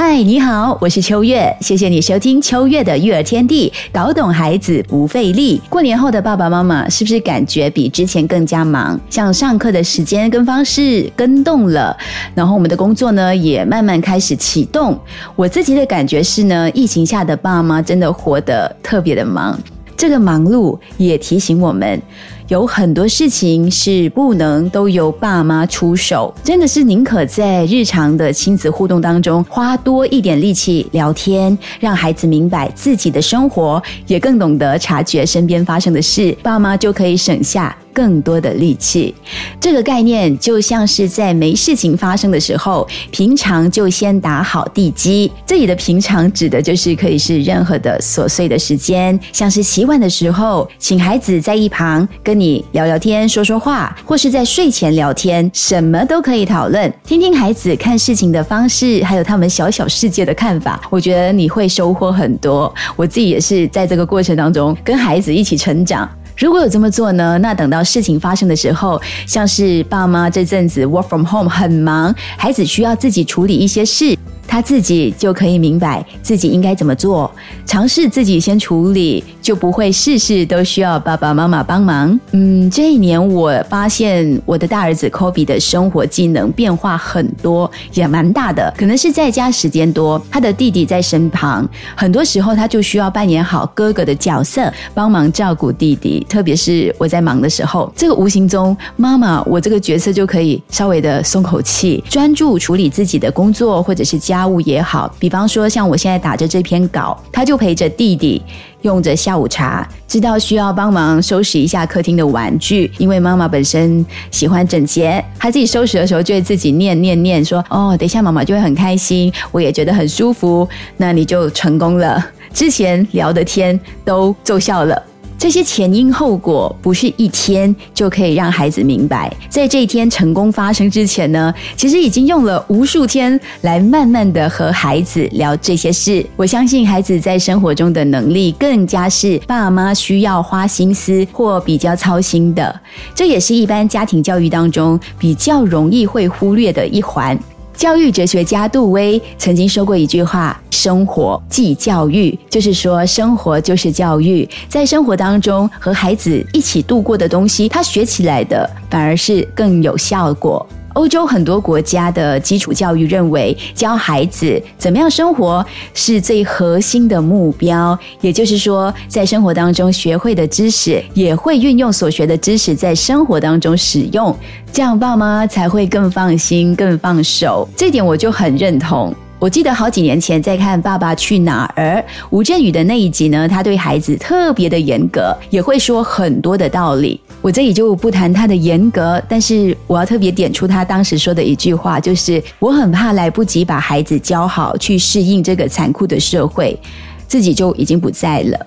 嗨，你好，我是秋月，谢谢你收听秋月的育儿天地，搞懂孩子不费力。过年后的爸爸妈妈是不是感觉比之前更加忙？像上课的时间跟方式跟动了，然后我们的工作呢也慢慢开始启动。我自己的感觉是呢，疫情下的爸妈真的活得特别的忙，这个忙碌也提醒我们。有很多事情是不能都由爸妈出手，真的是宁可在日常的亲子互动当中花多一点力气聊天，让孩子明白自己的生活，也更懂得察觉身边发生的事，爸妈就可以省下。更多的力气，这个概念就像是在没事情发生的时候，平常就先打好地基。这里的平常指的就是可以是任何的琐碎的时间，像是洗碗的时候，请孩子在一旁跟你聊聊天、说说话，或是在睡前聊天，什么都可以讨论，听听孩子看事情的方式，还有他们小小世界的看法。我觉得你会收获很多。我自己也是在这个过程当中跟孩子一起成长。如果有这么做呢？那等到事情发生的时候，像是爸妈这阵子 work from home 很忙，孩子需要自己处理一些事。他自己就可以明白自己应该怎么做，尝试自己先处理，就不会事事都需要爸爸妈妈帮忙。嗯，这一年我发现我的大儿子 Kobe 的生活技能变化很多，也蛮大的。可能是在家时间多，他的弟弟在身旁，很多时候他就需要扮演好哥哥的角色，帮忙照顾弟弟。特别是我在忙的时候，这个无形中妈妈我这个角色就可以稍微的松口气，专注处理自己的工作或者是家。家务也好，比方说像我现在打着这篇稿，他就陪着弟弟用着下午茶，知道需要帮忙收拾一下客厅的玩具，因为妈妈本身喜欢整洁，他自己收拾的时候就会自己念念念说：“哦，等一下妈妈就会很开心，我也觉得很舒服。”那你就成功了，之前聊的天都奏效了。这些前因后果不是一天就可以让孩子明白，在这一天成功发生之前呢，其实已经用了无数天来慢慢的和孩子聊这些事。我相信孩子在生活中的能力更加是爸妈需要花心思或比较操心的，这也是一般家庭教育当中比较容易会忽略的一环。教育哲学家杜威曾经说过一句话：“生活即教育”，就是说生活就是教育。在生活当中和孩子一起度过的东西，他学起来的反而是更有效果。欧洲很多国家的基础教育认为，教孩子怎么样生活是最核心的目标。也就是说，在生活当中学会的知识，也会运用所学的知识在生活当中使用，这样爸妈才会更放心、更放手。这点我就很认同。我记得好几年前在看《爸爸去哪儿》，吴镇宇的那一集呢，他对孩子特别的严格，也会说很多的道理。我这里就不谈他的严格，但是我要特别点出他当时说的一句话，就是我很怕来不及把孩子教好，去适应这个残酷的社会，自己就已经不在了。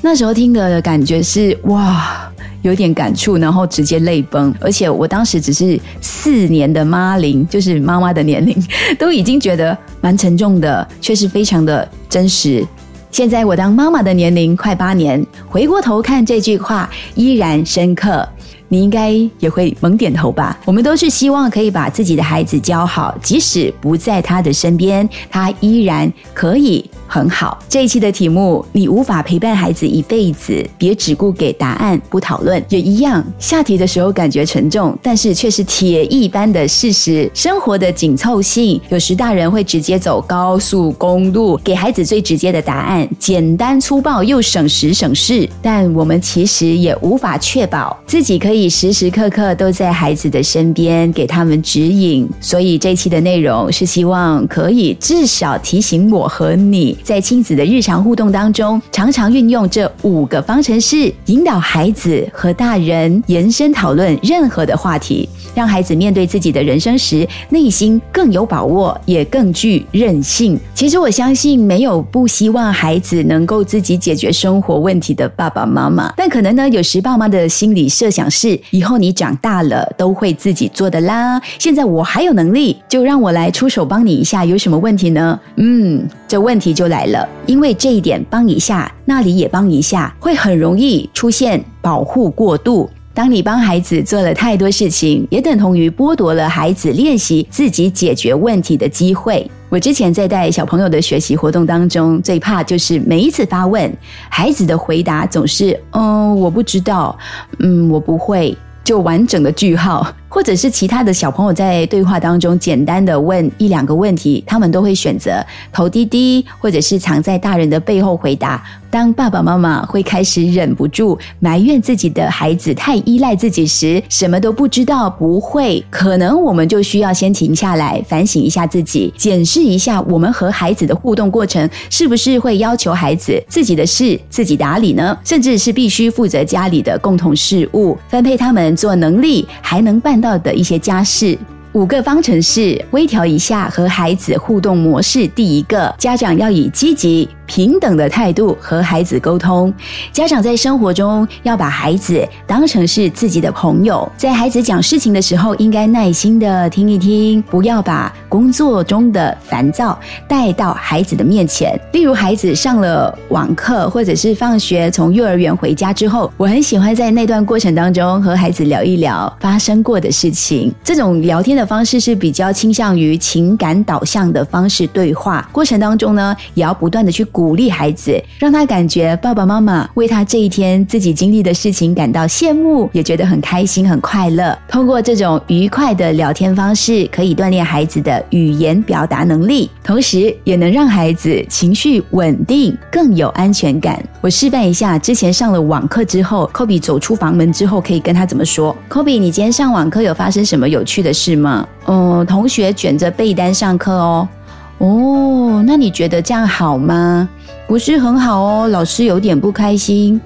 那时候听的感觉是哇。有点感触，然后直接泪崩。而且我当时只是四年的妈龄，就是妈妈的年龄，都已经觉得蛮沉重的，却是非常的真实。现在我当妈妈的年龄快八年，回过头看这句话，依然深刻。你应该也会猛点头吧？我们都是希望可以把自己的孩子教好，即使不在他的身边，他依然可以。很好，这一期的题目，你无法陪伴孩子一辈子，别只顾给答案不讨论，也一样。下题的时候感觉沉重，但是却是铁一般的事实。生活的紧凑性，有时大人会直接走高速公路，给孩子最直接的答案，简单粗暴又省时省事。但我们其实也无法确保自己可以时时刻刻都在孩子的身边，给他们指引。所以这一期的内容是希望可以至少提醒我和你。在亲子的日常互动当中，常常运用这五个方程式，引导孩子和大人延伸讨论任何的话题，让孩子面对自己的人生时，内心更有把握，也更具韧性。其实我相信，没有不希望孩子能够自己解决生活问题的爸爸妈妈，但可能呢，有时爸妈的心理设想是。以后你长大了都会自己做的啦。现在我还有能力，就让我来出手帮你一下，有什么问题呢？嗯，这问题就来了，因为这一点帮一下，那里也帮一下，会很容易出现保护过度。当你帮孩子做了太多事情，也等同于剥夺了孩子练习自己解决问题的机会。我之前在带小朋友的学习活动当中，最怕就是每一次发问，孩子的回答总是“嗯，我不知道”，“嗯，我不会”，就完整的句号。或者是其他的小朋友在对话当中简单的问一两个问题，他们都会选择头低低，或者是藏在大人的背后回答。当爸爸妈妈会开始忍不住埋怨自己的孩子太依赖自己时，什么都不知道不会，可能我们就需要先停下来反省一下自己，检视一下我们和孩子的互动过程是不是会要求孩子自己的事自己打理呢？甚至是必须负责家里的共同事务，分配他们做能力还能办。到的一些家事，五个方程式微调一下和孩子互动模式。第一个，家长要以积极。平等的态度和孩子沟通，家长在生活中要把孩子当成是自己的朋友，在孩子讲事情的时候，应该耐心的听一听，不要把工作中的烦躁带到孩子的面前。例如，孩子上了网课，或者是放学从幼儿园回家之后，我很喜欢在那段过程当中和孩子聊一聊发生过的事情。这种聊天的方式是比较倾向于情感导向的方式对话，过程当中呢，也要不断的去。鼓励孩子，让他感觉爸爸妈妈为他这一天自己经历的事情感到羡慕，也觉得很开心、很快乐。通过这种愉快的聊天方式，可以锻炼孩子的语言表达能力，同时也能让孩子情绪稳定，更有安全感。我示范一下，之前上了网课之后，b 比走出房门之后，可以跟他怎么说？b 比，你今天上网课有发生什么有趣的事吗？嗯，同学卷着被单上课哦。哦，那你觉得这样好吗？不是很好哦，老师有点不开心。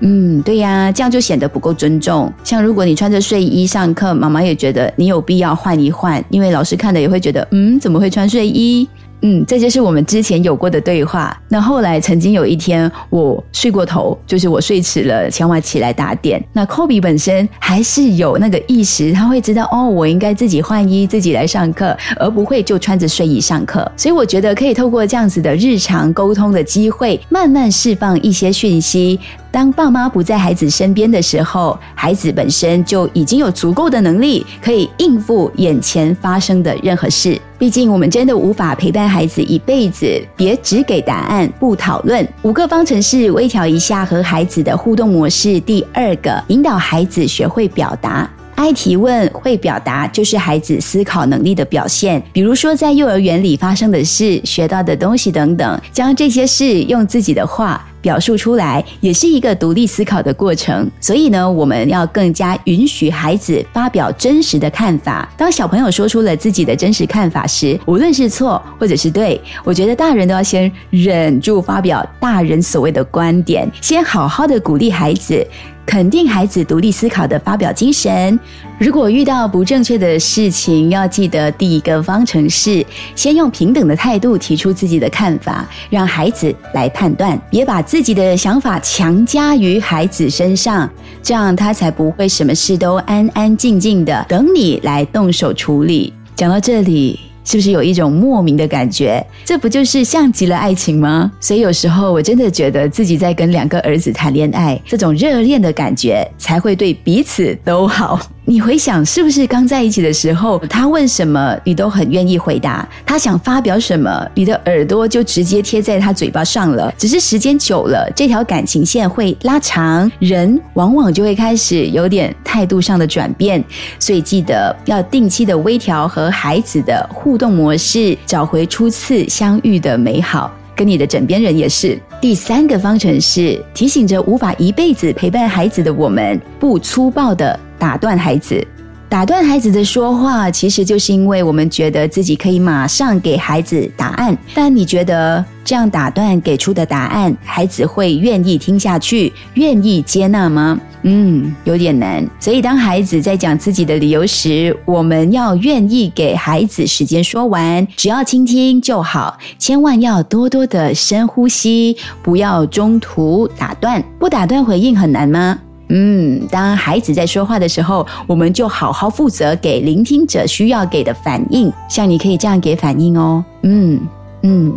嗯，对呀，这样就显得不够尊重。像如果你穿着睡衣上课，妈妈也觉得你有必要换一换，因为老师看的也会觉得，嗯，怎么会穿睡衣？嗯，这就是我们之前有过的对话。那后来曾经有一天，我睡过头，就是我睡迟了，强娃起来打点。那 Kobe 本身还是有那个意识，他会知道哦，我应该自己换衣，自己来上课，而不会就穿着睡衣上课。所以我觉得可以透过这样子的日常沟通的机会，慢慢释放一些讯息。当爸妈不在孩子身边的时候，孩子本身就已经有足够的能力，可以应付眼前发生的任何事。毕竟，我们真的无法陪伴孩子一辈子。别只给答案，不讨论。五个方程式微调一下和孩子的互动模式。第二个，引导孩子学会表达。爱提问、会表达，就是孩子思考能力的表现。比如说，在幼儿园里发生的事、学到的东西等等，将这些事用自己的话表述出来，也是一个独立思考的过程。所以呢，我们要更加允许孩子发表真实的看法。当小朋友说出了自己的真实看法时，无论是错或者是对，我觉得大人都要先忍住发表大人所谓的观点，先好好的鼓励孩子。肯定孩子独立思考的发表精神。如果遇到不正确的事情，要记得第一个方程式：先用平等的态度提出自己的看法，让孩子来判断，别把自己的想法强加于孩子身上，这样他才不会什么事都安安静静的等你来动手处理。讲到这里。是不是有一种莫名的感觉？这不就是像极了爱情吗？所以有时候我真的觉得自己在跟两个儿子谈恋爱，这种热恋的感觉才会对彼此都好。你回想，是不是刚在一起的时候，他问什么你都很愿意回答，他想发表什么，你的耳朵就直接贴在他嘴巴上了。只是时间久了，这条感情线会拉长，人往往就会开始有点态度上的转变。所以记得要定期的微调和孩子的互动模式，找回初次相遇的美好。跟你的枕边人也是。第三个方程式提醒着无法一辈子陪伴孩子的我们，不粗暴的打断孩子。打断孩子的说话，其实就是因为我们觉得自己可以马上给孩子答案。但你觉得这样打断给出的答案，孩子会愿意听下去，愿意接纳吗？嗯，有点难。所以当孩子在讲自己的理由时，我们要愿意给孩子时间说完，只要倾听就好。千万要多多的深呼吸，不要中途打断。不打断回应很难吗？嗯，当孩子在说话的时候，我们就好好负责给聆听者需要给的反应。像你可以这样给反应哦，嗯嗯，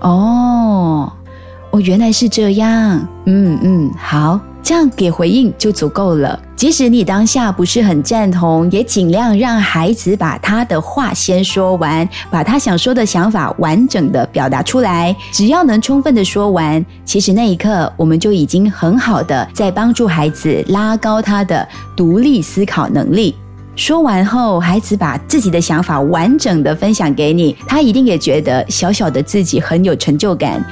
哦，哦，原来是这样，嗯嗯，好。这样给回应就足够了。即使你当下不是很赞同，也尽量让孩子把他的话先说完，把他想说的想法完整的表达出来。只要能充分的说完，其实那一刻我们就已经很好的在帮助孩子拉高他的独立思考能力。说完后，孩子把自己的想法完整的分享给你，他一定也觉得小小的自己很有成就感。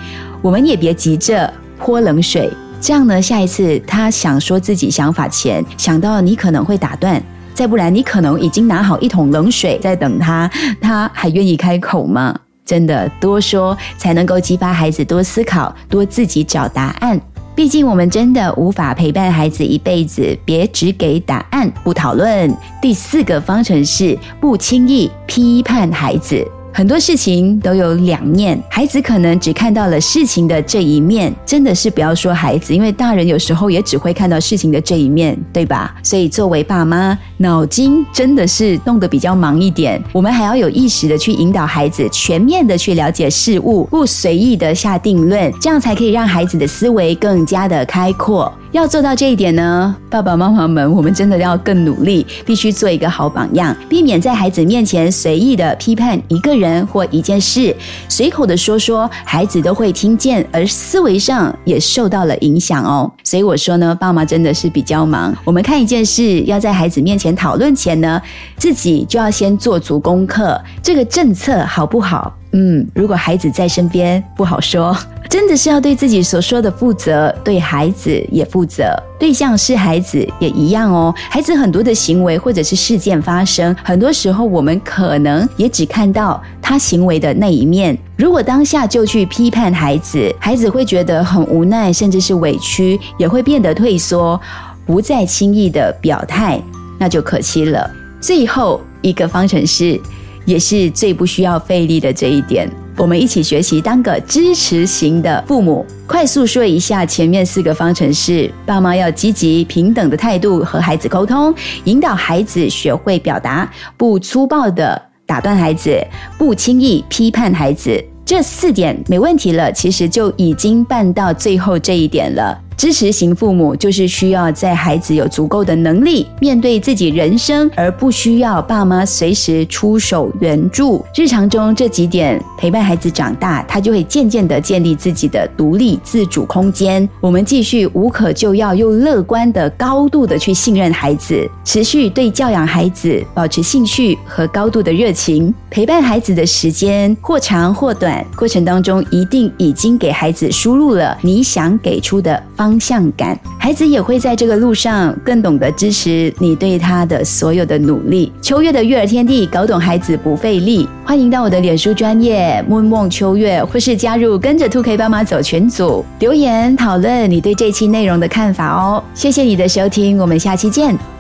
我们也别急着泼冷水。这样呢，下一次他想说自己想法前，想到你可能会打断，再不然你可能已经拿好一桶冷水在等他，他还愿意开口吗？真的多说才能够激发孩子多思考，多自己找答案。毕竟我们真的无法陪伴孩子一辈子，别只给答案不讨论。第四个方程式：不轻易批判孩子。很多事情都有两面，孩子可能只看到了事情的这一面，真的是不要说孩子，因为大人有时候也只会看到事情的这一面，对吧？所以作为爸妈，脑筋真的是动得比较忙一点，我们还要有意识的去引导孩子，全面的去了解事物，不随意的下定论，这样才可以让孩子的思维更加的开阔。要做到这一点呢，爸爸妈妈们，我们真的要更努力，必须做一个好榜样，避免在孩子面前随意的批判一个人或一件事，随口的说说，孩子都会听见，而思维上也受到了影响哦。所以我说呢，爸妈真的是比较忙。我们看一件事，要在孩子面前讨论前呢，自己就要先做足功课，这个政策好不好？嗯，如果孩子在身边，不好说。真的是要对自己所说的负责，对孩子也负责。对象是孩子也一样哦。孩子很多的行为或者是事件发生，很多时候我们可能也只看到他行为的那一面。如果当下就去批判孩子，孩子会觉得很无奈，甚至是委屈，也会变得退缩，不再轻易的表态，那就可惜了。最后一个方程式。也是最不需要费力的这一点，我们一起学习当个支持型的父母。快速说一下前面四个方程式：爸妈要积极平等的态度和孩子沟通，引导孩子学会表达，不粗暴的打断孩子，不轻易批判孩子。这四点没问题了，其实就已经办到最后这一点了。支持型父母就是需要在孩子有足够的能力面对自己人生，而不需要爸妈随时出手援助。日常中这几点陪伴孩子长大，他就会渐渐的建立自己的独立自主空间。我们继续无可救药又乐观的高度的去信任孩子，持续对教养孩子保持兴趣和高度的热情。陪伴孩子的时间或长或短，过程当中一定已经给孩子输入了你想给出的方。方向感，孩子也会在这个路上更懂得支持你对他的所有的努力。秋月的育儿天地，搞懂孩子不费力。欢迎到我的脸书专业梦梦秋月，或是加入跟着兔 K 爸妈走全组留言讨论你对这期内容的看法哦。谢谢你的收听，我们下期见。